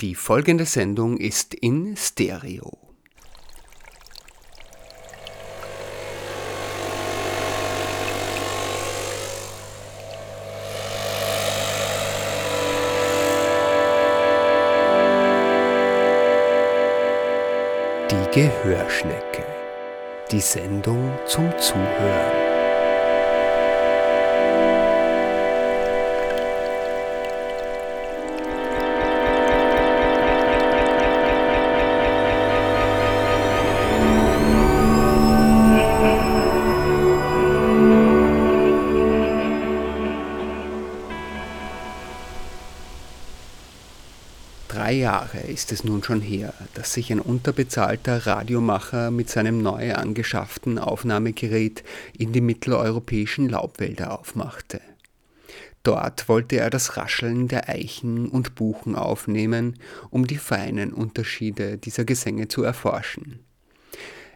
Die folgende Sendung ist in Stereo. Die Gehörschnecke. Die Sendung zum Zuhören. Ist es nun schon her, dass sich ein unterbezahlter Radiomacher mit seinem neu angeschafften Aufnahmegerät in die mitteleuropäischen Laubwälder aufmachte. Dort wollte er das Rascheln der Eichen und Buchen aufnehmen, um die feinen Unterschiede dieser Gesänge zu erforschen.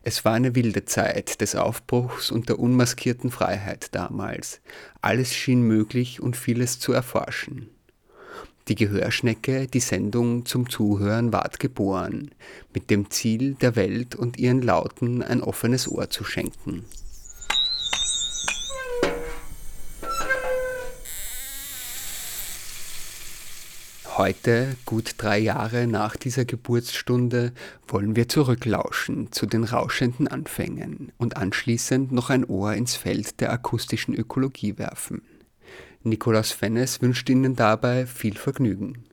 Es war eine wilde Zeit des Aufbruchs und der unmaskierten Freiheit damals. Alles schien möglich und vieles zu erforschen. Die Gehörschnecke, die Sendung zum Zuhören ward geboren, mit dem Ziel, der Welt und ihren Lauten ein offenes Ohr zu schenken. Heute, gut drei Jahre nach dieser Geburtsstunde, wollen wir zurücklauschen zu den rauschenden Anfängen und anschließend noch ein Ohr ins Feld der akustischen Ökologie werfen. Nikolaus Fennes wünscht Ihnen dabei viel Vergnügen.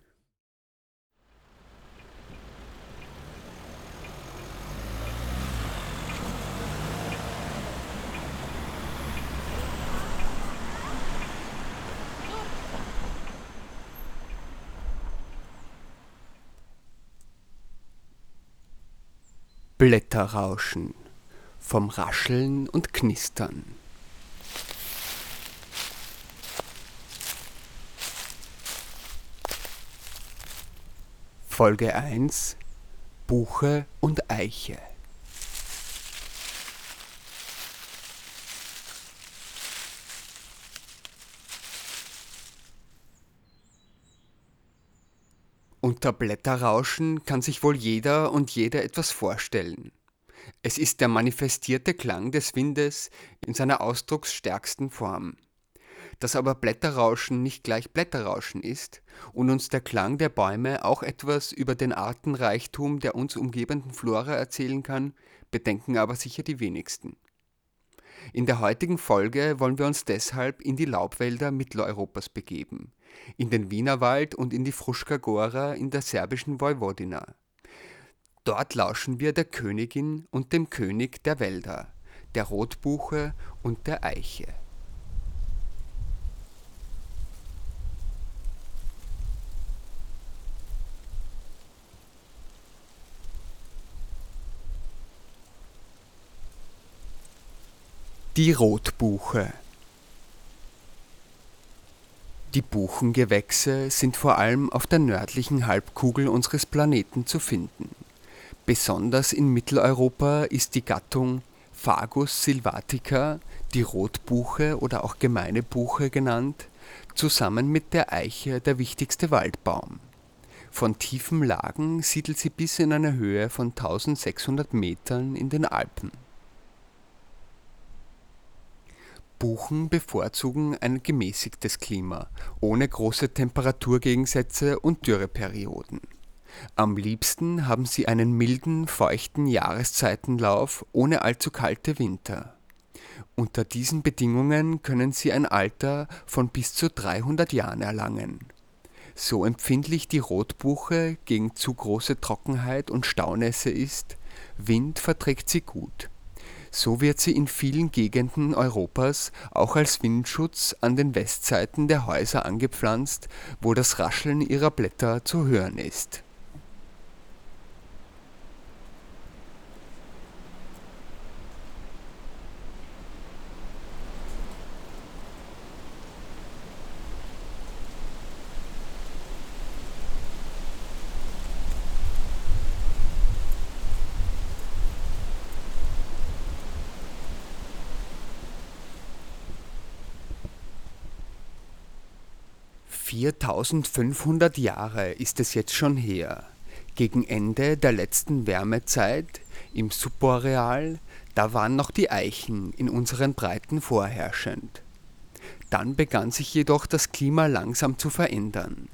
Blätterrauschen vom Rascheln und Knistern. Folge 1 Buche und Eiche Unter Blätterrauschen kann sich wohl jeder und jede etwas vorstellen. Es ist der manifestierte Klang des Windes in seiner ausdrucksstärksten Form dass aber Blätterrauschen nicht gleich Blätterrauschen ist und uns der Klang der Bäume auch etwas über den Artenreichtum der uns umgebenden Flora erzählen kann, bedenken aber sicher die wenigsten. In der heutigen Folge wollen wir uns deshalb in die Laubwälder Mitteleuropas begeben, in den Wienerwald und in die Fruška Gora in der serbischen Vojvodina. Dort lauschen wir der Königin und dem König der Wälder, der Rotbuche und der Eiche. Die Rotbuche Die Buchengewächse sind vor allem auf der nördlichen Halbkugel unseres Planeten zu finden. Besonders in Mitteleuropa ist die Gattung Fagus sylvatica, die Rotbuche oder auch Gemeine Buche genannt, zusammen mit der Eiche der wichtigste Waldbaum. Von tiefen Lagen siedelt sie bis in eine Höhe von 1600 Metern in den Alpen Buchen bevorzugen ein gemäßigtes Klima, ohne große Temperaturgegensätze und Dürreperioden. Am liebsten haben sie einen milden, feuchten Jahreszeitenlauf ohne allzu kalte Winter. Unter diesen Bedingungen können sie ein Alter von bis zu 300 Jahren erlangen. So empfindlich die Rotbuche gegen zu große Trockenheit und Staunässe ist, Wind verträgt sie gut so wird sie in vielen Gegenden Europas auch als Windschutz an den Westseiten der Häuser angepflanzt, wo das Rascheln ihrer Blätter zu hören ist 4500 Jahre ist es jetzt schon her. Gegen Ende der letzten Wärmezeit im Subboreal, da waren noch die Eichen in unseren Breiten vorherrschend. Dann begann sich jedoch das Klima langsam zu verändern.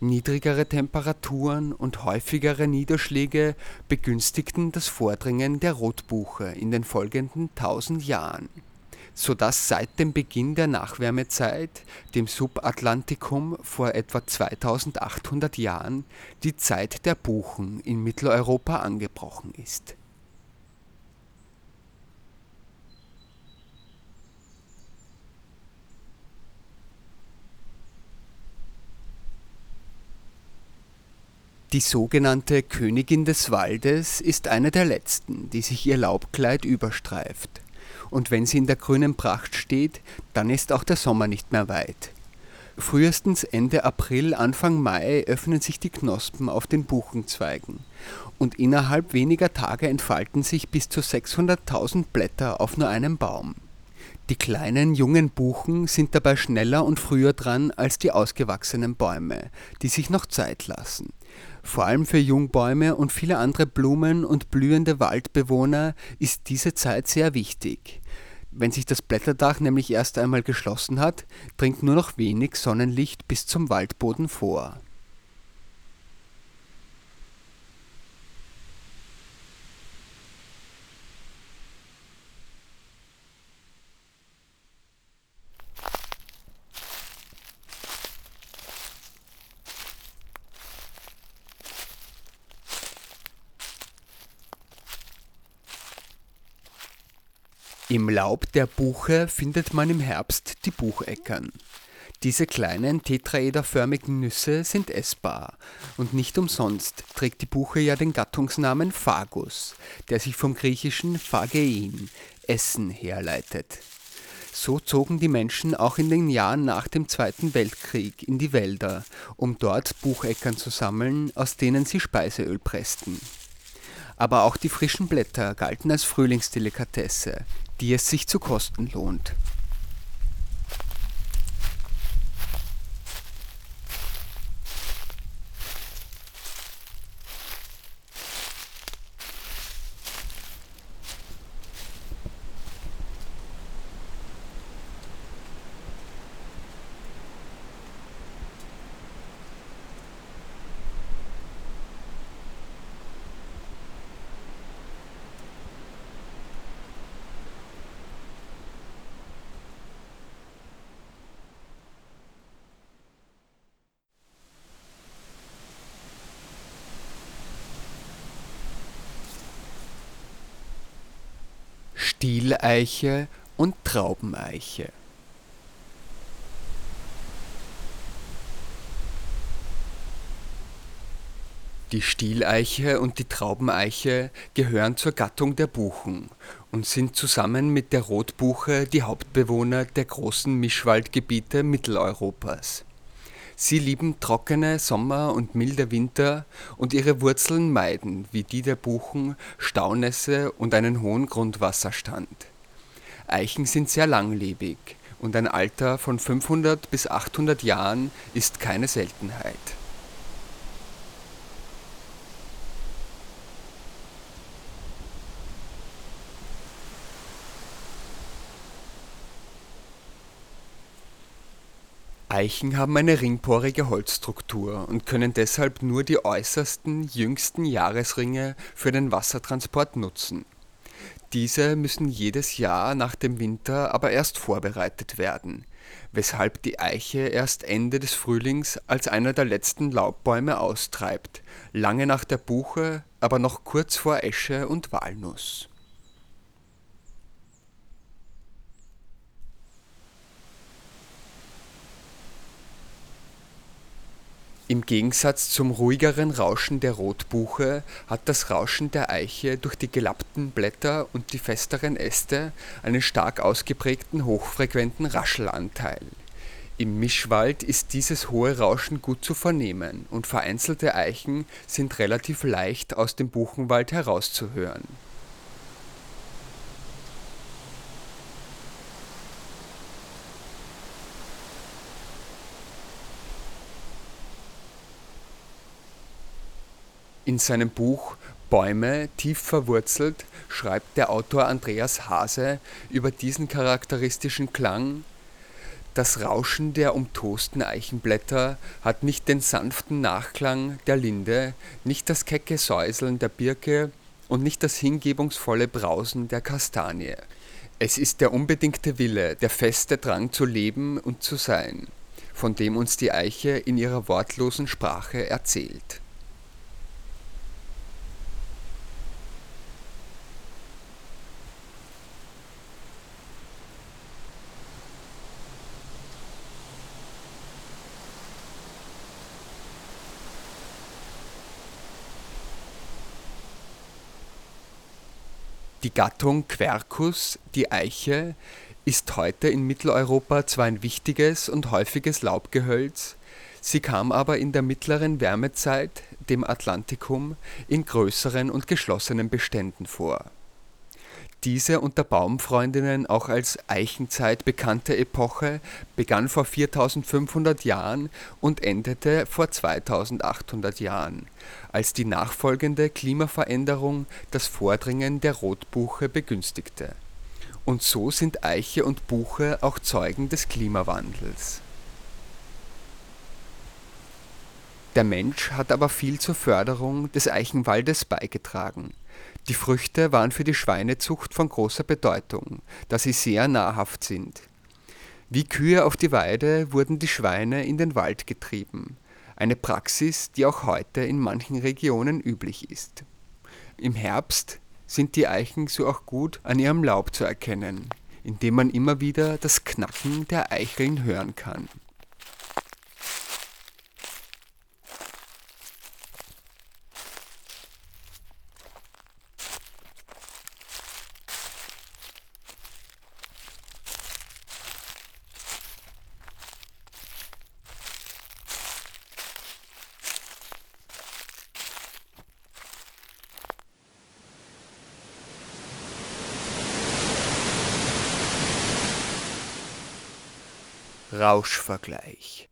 Niedrigere Temperaturen und häufigere Niederschläge begünstigten das Vordringen der Rotbuche in den folgenden tausend Jahren sodass seit dem Beginn der Nachwärmezeit, dem Subatlantikum vor etwa 2800 Jahren, die Zeit der Buchen in Mitteleuropa angebrochen ist. Die sogenannte Königin des Waldes ist eine der letzten, die sich ihr Laubkleid überstreift und wenn sie in der grünen Pracht steht, dann ist auch der Sommer nicht mehr weit. Frühestens Ende April, Anfang Mai öffnen sich die Knospen auf den Buchenzweigen und innerhalb weniger Tage entfalten sich bis zu 600.000 Blätter auf nur einem Baum. Die kleinen jungen Buchen sind dabei schneller und früher dran als die ausgewachsenen Bäume, die sich noch Zeit lassen. Vor allem für Jungbäume und viele andere Blumen und blühende Waldbewohner ist diese Zeit sehr wichtig. Wenn sich das Blätterdach nämlich erst einmal geschlossen hat, dringt nur noch wenig Sonnenlicht bis zum Waldboden vor Im Laub der Buche findet man im Herbst die Bucheckern. Diese kleinen tetraederförmigen Nüsse sind essbar und nicht umsonst trägt die Buche ja den Gattungsnamen Fagus, der sich vom griechischen phagein, Essen, herleitet. So zogen die Menschen auch in den Jahren nach dem Zweiten Weltkrieg in die Wälder, um dort Bucheckern zu sammeln, aus denen sie Speiseöl pressten. Aber auch die frischen Blätter galten als Frühlingsdelikatesse, die es sich zu kosten lohnt. Stieleiche und Traubeneiche. Die Stieleiche und die Traubeneiche gehören zur Gattung der Buchen und sind zusammen mit der Rotbuche die Hauptbewohner der großen Mischwaldgebiete Mitteleuropas. Sie lieben trockene Sommer und milde Winter und ihre Wurzeln meiden, wie die der Buchen, Staunässe und einen hohen Grundwasserstand. Eichen sind sehr langlebig und ein Alter von 500 bis 800 Jahren ist keine Seltenheit Eichen haben eine ringporige Holzstruktur und können deshalb nur die äußersten, jüngsten Jahresringe für den Wassertransport nutzen. Diese müssen jedes Jahr nach dem Winter aber erst vorbereitet werden, weshalb die Eiche erst Ende des Frühlings als einer der letzten Laubbäume austreibt, lange nach der Buche, aber noch kurz vor Esche und Walnuss Im Gegensatz zum ruhigeren Rauschen der Rotbuche hat das Rauschen der Eiche durch die gelappten Blätter und die festeren Äste einen stark ausgeprägten hochfrequenten Raschelanteil. Im Mischwald ist dieses hohe Rauschen gut zu vernehmen und vereinzelte Eichen sind relativ leicht aus dem Buchenwald herauszuhören In seinem Buch Bäume tief verwurzelt schreibt der Autor Andreas Hase über diesen charakteristischen Klang das Rauschen der umtosten Eichenblätter hat nicht den sanften Nachklang der Linde, nicht das kecke Säuseln der Birke und nicht das hingebungsvolle Brausen der Kastanie. Es ist der unbedingte Wille, der feste Drang zu leben und zu sein, von dem uns die Eiche in ihrer wortlosen Sprache erzählt Die Gattung Quercus, die Eiche, ist heute in Mitteleuropa zwar ein wichtiges und häufiges Laubgehölz, sie kam aber in der mittleren Wärmezeit, dem Atlantikum, in größeren und geschlossenen Beständen vor diese unter Baumfreundinnen auch als Eichenzeit bekannte Epoche begann vor 4500 Jahren und endete vor 2800 Jahren, als die nachfolgende Klimaveränderung das Vordringen der Rotbuche begünstigte. Und so sind Eiche und Buche auch Zeugen des Klimawandels. Der Mensch hat aber viel zur Förderung des Eichenwaldes beigetragen die Früchte waren für die Schweinezucht von großer Bedeutung, da sie sehr nahrhaft sind. Wie Kühe auf die Weide wurden die Schweine in den Wald getrieben, eine Praxis, die auch heute in manchen Regionen üblich ist. Im Herbst sind die Eichen so auch gut an ihrem Laub zu erkennen, indem man immer wieder das Knacken der Eicheln hören kann Rauschvergleich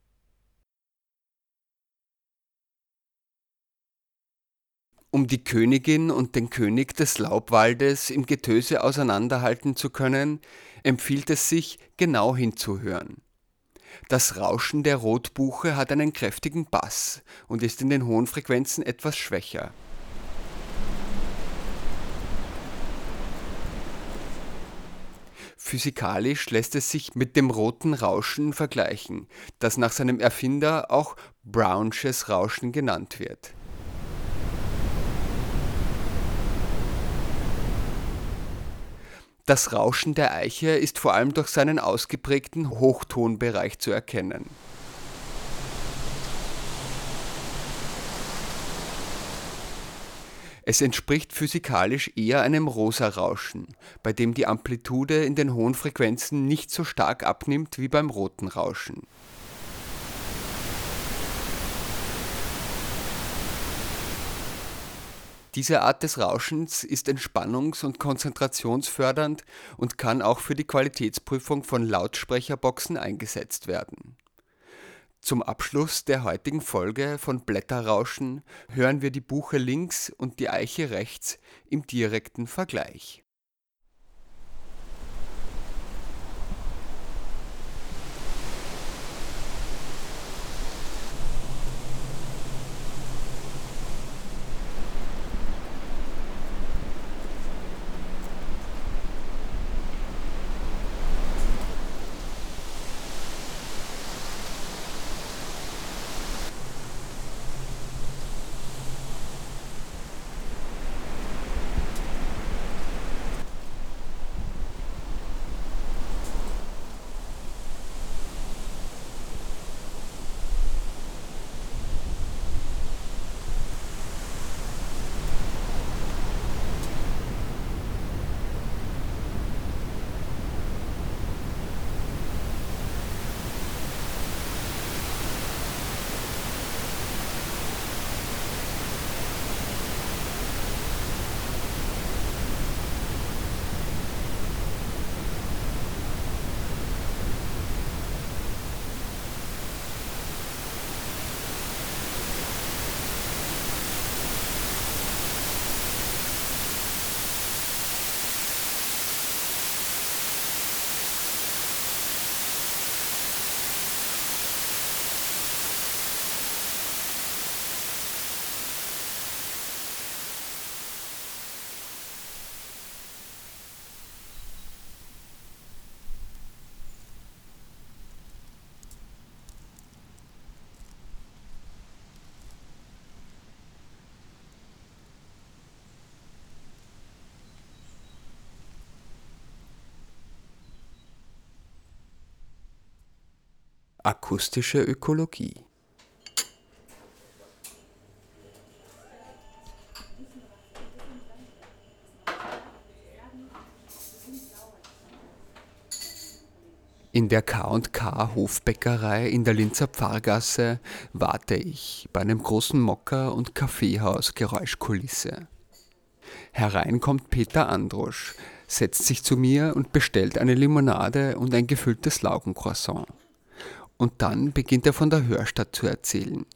Um die Königin und den König des Laubwaldes im Getöse auseinanderhalten zu können, empfiehlt es sich, genau hinzuhören. Das Rauschen der Rotbuche hat einen kräftigen Bass und ist in den hohen Frequenzen etwas schwächer. Physikalisch lässt es sich mit dem roten Rauschen vergleichen, das nach seinem Erfinder auch Brownsches Rauschen genannt wird. Das Rauschen der Eiche ist vor allem durch seinen ausgeprägten Hochtonbereich zu erkennen Es entspricht physikalisch eher einem Rosa-Rauschen, bei dem die Amplitude in den hohen Frequenzen nicht so stark abnimmt wie beim roten Rauschen. Diese Art des Rauschens ist entspannungs- und konzentrationsfördernd und kann auch für die Qualitätsprüfung von Lautsprecherboxen eingesetzt werden zum Abschluss der heutigen Folge von Blätterrauschen hören wir die Buche links und die Eiche rechts im direkten Vergleich Akustische Ökologie In der K&K Hofbäckerei in der Linzer Pfarrgasse warte ich bei einem großen Mocker- und Kaffeehaus Geräuschkulisse. Herein kommt Peter Androsch, setzt sich zu mir und bestellt eine Limonade und ein gefülltes Laugencroissant. Und dann beginnt er von der Hörstadt zu erzählen,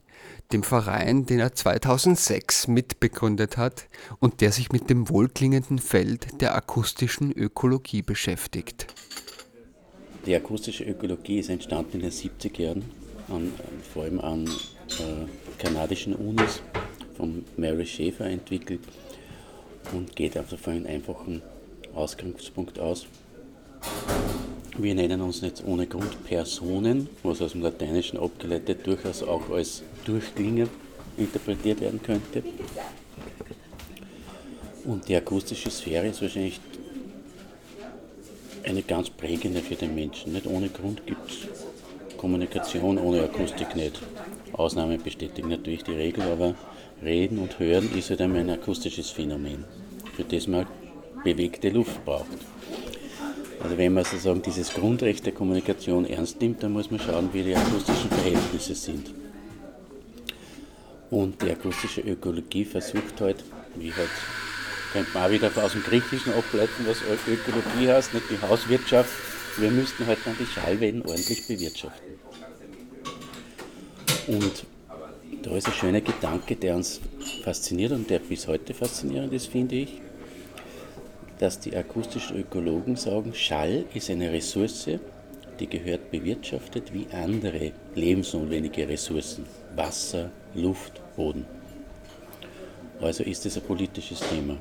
dem Verein, den er 2006 mitbegründet hat und der sich mit dem wohlklingenden Feld der akustischen Ökologie beschäftigt. Die akustische Ökologie ist entstanden in den 70er Jahren, an, vor allem an äh, kanadischen Unis von Mary Schaefer entwickelt und geht also von einem einfachen Ausgangspunkt aus. Wir nennen uns nicht ohne Grund Personen, was aus dem Lateinischen abgeleitet durchaus auch als Durchklinger interpretiert werden könnte. Und die akustische Sphäre ist wahrscheinlich eine ganz prägende für den Menschen. Nicht ohne Grund gibt es Kommunikation ohne Akustik nicht. Ausnahmen bestätigen natürlich die Regel, aber Reden und Hören ist halt einmal ein akustisches Phänomen, für das man bewegte Luft braucht. Also wenn man sozusagen dieses Grundrecht der Kommunikation ernst nimmt, dann muss man schauen, wie die akustischen Verhältnisse sind. Und die akustische Ökologie versucht halt, wie halt könnte man auch wieder aus dem Griechischen ableiten, was Ökologie heißt, nicht die Hauswirtschaft. Wir müssten halt dann die Schallwellen ordentlich bewirtschaften. Und da ist ein schöner Gedanke, der uns fasziniert und der bis heute faszinierend ist, finde ich, dass die akustischen Ökologen sagen, Schall ist eine Ressource, die gehört bewirtschaftet wie andere lebensnotwendige Ressourcen, Wasser, Luft, Boden. Also ist es ein politisches Thema.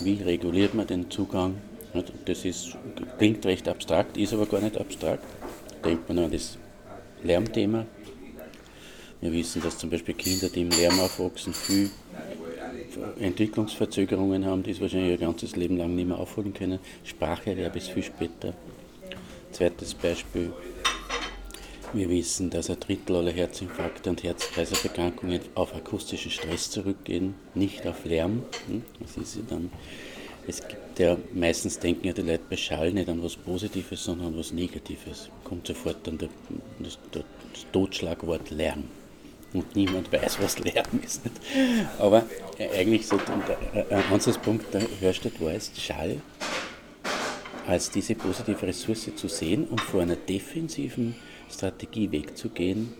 Wie reguliert man den Zugang? Das ist, klingt recht abstrakt, ist aber gar nicht abstrakt. Denkt man an das Lärmthema. Wir wissen, dass zum Beispiel Kinder, die im Lärm aufwachsen, viel Entwicklungsverzögerungen haben, die es wahrscheinlich ihr ganzes Leben lang nicht mehr aufholen können. Spracherwerb ist viel später. Zweites Beispiel. Wir wissen, dass ein Drittel aller Herzinfarkte und Herz-Kreislauf-Erkrankungen auf akustischen Stress zurückgehen, nicht auf Lärm. Hm? Das ist ja dann, es gibt ja, meistens denken ja die Leute bei Schall nicht an was Positives, sondern an was Negatives. Kommt sofort dann der, das, das Totschlagwort Lärm und niemand weiß, was Lärm ist. Nicht? Aber eigentlich so ein Ansatzpunkt der Hörstadt war es, Schall als diese positive Ressource zu sehen und vor einer defensiven Strategie wegzugehen,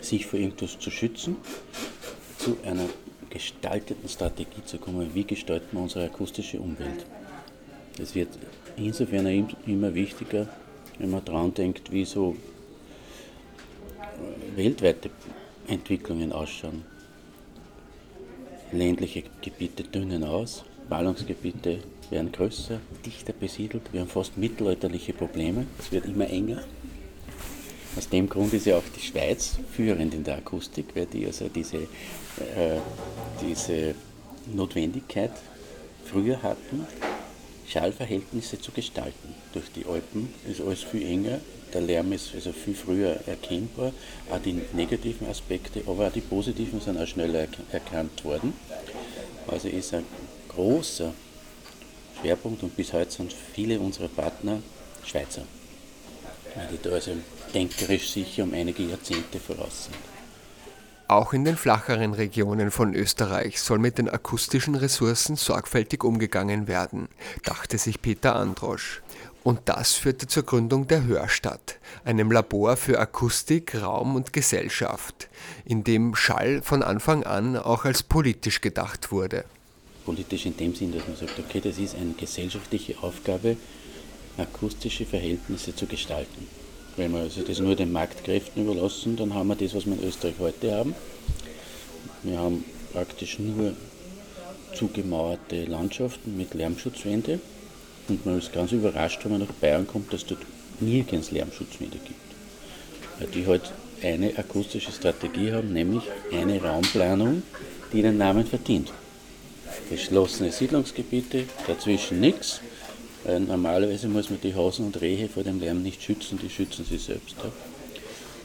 sich vor irgendwas zu schützen, zu einer gestalteten Strategie zu kommen, wie gestalten wir unsere akustische Umwelt. Es wird insofern immer wichtiger, wenn man daran denkt, wie so weltweite Entwicklungen ausschauen. Ländliche Gebiete dünnen aus, Ballungsgebiete werden größer, dichter besiedelt, wir haben fast mittelalterliche Probleme, es wird immer enger. Aus dem Grund ist ja auch die Schweiz führend in der Akustik, weil die also diese, äh, diese Notwendigkeit früher hatten, Schallverhältnisse zu gestalten. Durch die Alpen ist alles viel enger, der Lärm ist also viel früher erkennbar, auch die negativen Aspekte, aber auch die positiven sind auch schneller erkannt worden. Also ist ein großer Schwerpunkt und bis heute sind viele unserer Partner Schweizer, die da also denkerisch sicher um einige Jahrzehnte voraus sind. Auch in den flacheren Regionen von Österreich soll mit den akustischen Ressourcen sorgfältig umgegangen werden, dachte sich Peter Androsch. Und das führte zur Gründung der Hörstadt, einem Labor für Akustik, Raum und Gesellschaft, in dem Schall von Anfang an auch als politisch gedacht wurde. Politisch in dem Sinn, dass man sagt, okay, das ist eine gesellschaftliche Aufgabe, akustische Verhältnisse zu gestalten. Wenn wir also das nur den Marktkräften überlassen, dann haben wir das, was wir in Österreich heute haben. Wir haben praktisch nur zugemauerte Landschaften mit Lärmschutzwände und man ist ganz überrascht, wenn man nach Bayern kommt, dass dort nirgends Lärmschutzwände gibt. Weil die halt eine akustische Strategie haben, nämlich eine Raumplanung, die den Namen verdient. Geschlossene Siedlungsgebiete, dazwischen nichts. Normalerweise muss man die Hasen und Rehe vor dem Lärm nicht schützen, die schützen sie selbst.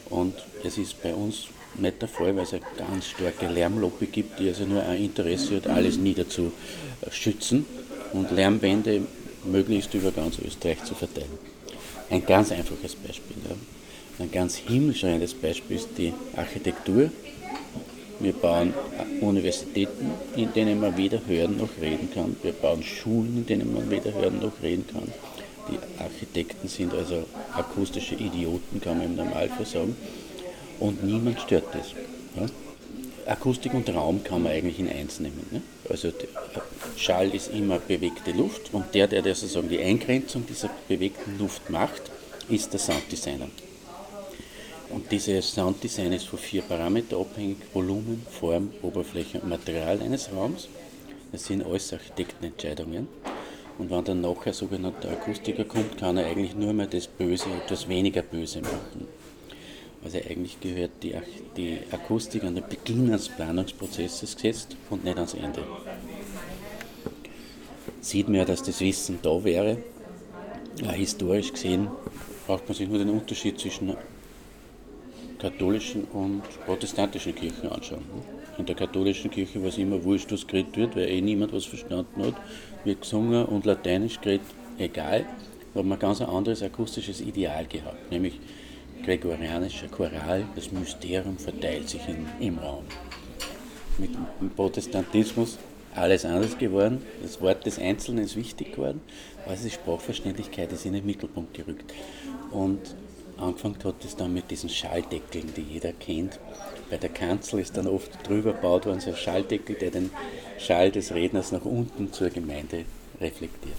Und es ist bei uns nicht der Fall, weil es eine ganz starke Lärmlobby gibt, die also nur ein Interesse hat, alles niederzuschützen und Lärmwände möglichst über ganz Österreich zu verteilen. Ein ganz einfaches Beispiel. Ja. Ein ganz himmelschreiendes Beispiel ist die Architektur. Wir bauen Universitäten, in denen man weder hören noch reden kann. Wir bauen Schulen, in denen man weder hören noch reden kann. Die Architekten sind also akustische Idioten, kann man im Normalfall sagen. Und niemand stört das. Ja? Akustik und Raum kann man eigentlich in eins nehmen. Ne? Also Schall ist immer bewegte Luft und der, der sozusagen die Eingrenzung dieser bewegten Luft macht, ist der Sounddesigner. Und dieses Sounddesign ist von vier Parametern abhängig: Volumen, Form, Oberfläche und Material eines Raums. Das sind alles Architektenentscheidungen. Und wenn dann nachher sogenannter Akustiker kommt, kann er eigentlich nur mehr das Böse etwas weniger böse machen. Also eigentlich gehört die, die Akustik an den Beginn des Planungsprozesses gesetzt und nicht ans Ende. Sieht man ja, dass das Wissen da wäre. Ja, historisch gesehen braucht man sich nur den Unterschied zwischen katholischen und protestantischen Kirchen anschauen. In der katholischen Kirche war es immer wurscht, was geredet wird, weil eh niemand was verstanden hat. Wird gesungen und lateinisch geredet, egal. Da hat man ganz ein anderes akustisches Ideal gehabt, nämlich gregorianischer Choral, das Mysterium verteilt sich in, im Raum. Mit dem Protestantismus alles anders geworden, das Wort des Einzelnen ist wichtig geworden, also die Sprachverständlichkeit ist in den Mittelpunkt gerückt. Und angefangen hat es dann mit diesen Schalldeckeln, die jeder kennt. Bei der Kanzel ist dann oft drüber gebaut worden so ein Schalldeckel, der den Schall des Redners nach unten zur Gemeinde reflektiert.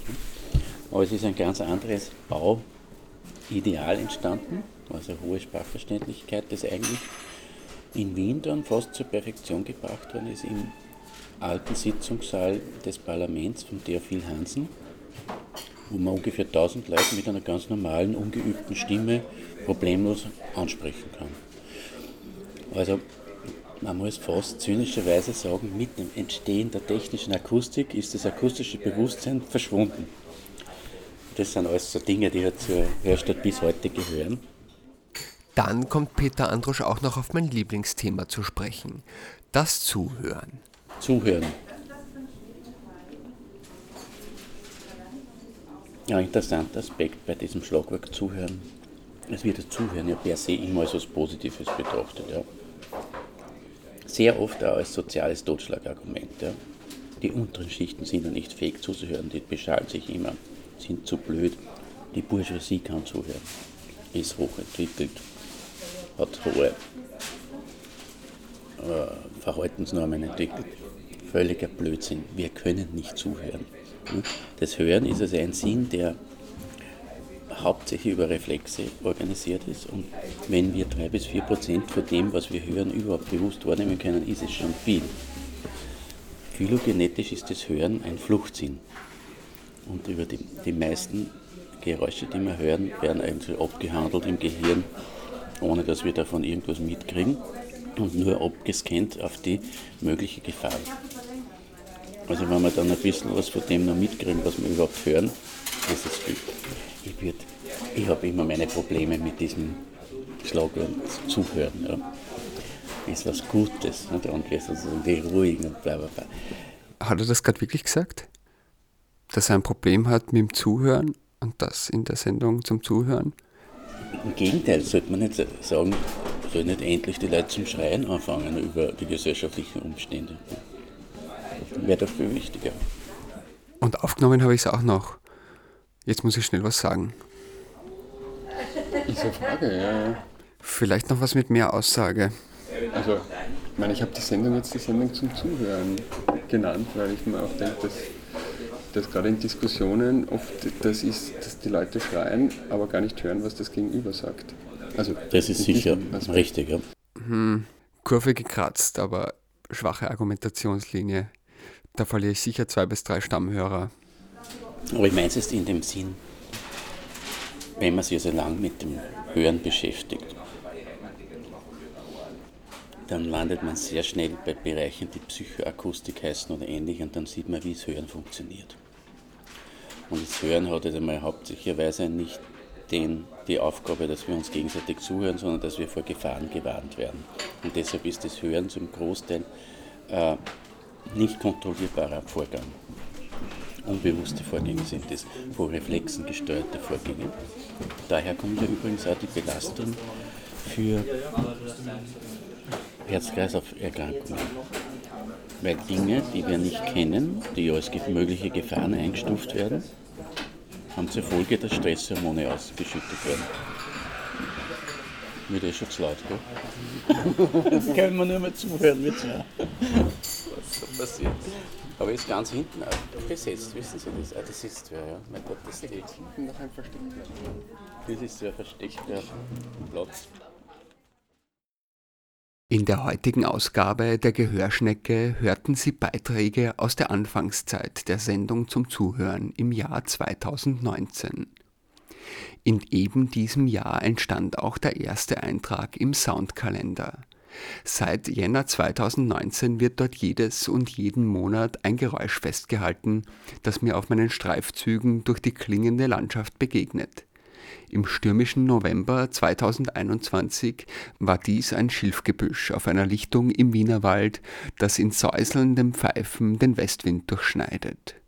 Aber es ist ein ganz anderes Bauideal entstanden also hohe Sprachverständlichkeit, das eigentlich in Wien dann fast zur Perfektion gebracht worden ist im alten Sitzungssaal des Parlaments von Theophil Hansen, wo man ungefähr 1000 Leute mit einer ganz normalen, ungeübten Stimme problemlos ansprechen kann. Also man muss fast zynischerweise sagen, mit dem Entstehen der technischen Akustik ist das akustische Bewusstsein verschwunden. Das sind alles so Dinge, die ja zur Hörstadt bis heute gehören. Dann kommt Peter Androsch auch noch auf mein Lieblingsthema zu sprechen, das Zuhören. Zuhören. Ja, interessanter Aspekt bei diesem Schlagwort Zuhören. Es wird das Zuhören ja per se immer als etwas Positives betrachtet. Ja. Sehr oft auch als soziales Totschlagargument. Ja. Die unteren Schichten sind ja nicht fähig zuzuhören, die beschallen sich immer, sind zu blöd. Die Bourgeoisie kann zuhören, ist hochentwickelt, hat hohe äh, Verhaltensnormen entwickelt. Völliger Blödsinn. Wir können nicht zuhören. Das Hören ist also ein Sinn, der hauptsächlich über Reflexe organisiert ist. Und wenn wir drei bis vier Prozent von dem, was wir hören, überhaupt bewusst wahrnehmen können, ist es schon viel. Phylogenetisch ist das Hören ein Fluchtsinn. Und über die, die meisten Geräusche, die wir hören, werden eigentlich abgehandelt im Gehirn ohne dass wir davon irgendwas mitkriegen und nur abgescannt auf die mögliche Gefahr. Also wenn wir dann ein bisschen was von dem noch mitkriegen, was wir überhaupt hören, das ist viel. Ich, ich habe immer meine Probleme mit diesem Schlagwort Zuhören. Ja. Ist was Gutes nicht? und wir sozusagen die Ruhigen und bla bla bla. Hat er das gerade wirklich gesagt? Dass er ein Problem hat mit dem Zuhören und das in der Sendung zum Zuhören? Im Gegenteil, sollte man nicht sagen, soll nicht endlich die Leute zum Schreien anfangen über die gesellschaftlichen Umstände. Wäre doch viel wichtiger. Und aufgenommen habe ich es auch noch. Jetzt muss ich schnell was sagen. Ist eine Frage, ja, ja. Vielleicht noch was mit mehr Aussage. Also, ich meine, ich habe die Sendung jetzt die Sendung zum Zuhören genannt, weil ich mir auch denke, dass dass gerade in Diskussionen oft das ist, dass die Leute schreien, aber gar nicht hören, was das Gegenüber sagt. Also das ist sicher richtig, ja. Hm, Kurve gekratzt, aber schwache Argumentationslinie. Da verliere ich sicher zwei bis drei Stammhörer. Aber ich meine es ist in dem Sinn, wenn man sich so lang mit dem Hören beschäftigt, dann landet man sehr schnell bei Bereichen, die Psychoakustik heißen oder ähnlich, und dann sieht man, wie das Hören funktioniert. Und das Hören hat jetzt einmal hauptsächlicherweise nicht den, die Aufgabe, dass wir uns gegenseitig zuhören, sondern dass wir vor Gefahren gewarnt werden. Und deshalb ist das Hören zum Großteil äh, nicht kontrollierbarer Vorgang. Unbewusste Vorgänge sind das, vor Reflexen gesteuerte Vorgänge. Daher kommt ja übrigens auch die Belastung für Herz-Kreislauf-Erkrankungen. Weil Dinge, die wir nicht kennen, die als mögliche Gefahren eingestuft werden, haben zur Folge, dass Stresshormone ausgeschüttet werden. Wird eh schon zu laut, gell? Jetzt können wir nur mal zuhören, mit zwei. Was so passiert. Aber ist ganz hinten besetzt, wissen Sie das? Ah, das ist wer, ja. Mein Gott, das ist die. Noch ein versteckt. Das ist so ein versteckter Platz. In der heutigen Ausgabe der Gehörschnecke hörten Sie Beiträge aus der Anfangszeit der Sendung zum Zuhören im Jahr 2019. In eben diesem Jahr entstand auch der erste Eintrag im Soundkalender. Seit Jänner 2019 wird dort jedes und jeden Monat ein Geräusch festgehalten, das mir auf meinen Streifzügen durch die klingende Landschaft begegnet. Im stürmischen November 2021 war dies ein Schilfgebüsch auf einer Lichtung im Wienerwald, das in säuselndem Pfeifen den Westwind durchschneidet.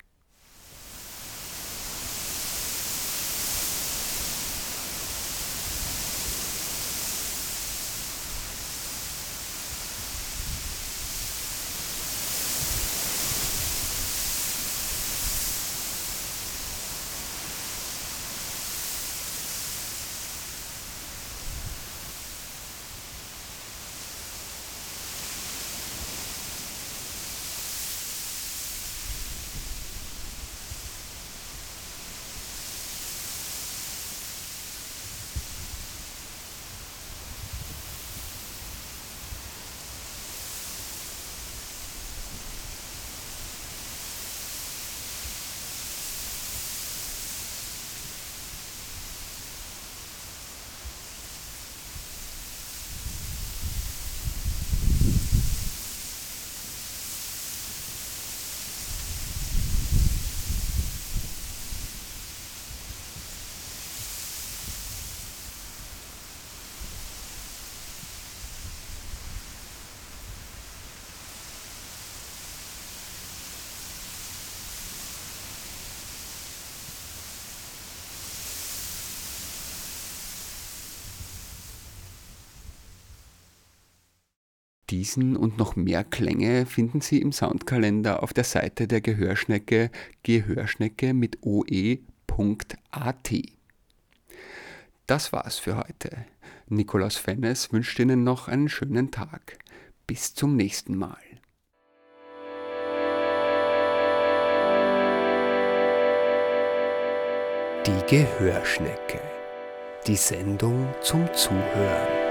Diesen und noch mehr Klänge finden Sie im Soundkalender auf der Seite der Gehörschnecke Gehörschnecke mit oe.at. Das war's für heute. Nikolaus Fennes wünscht Ihnen noch einen schönen Tag. Bis zum nächsten Mal. Die Gehörschnecke. Die Sendung zum Zuhören.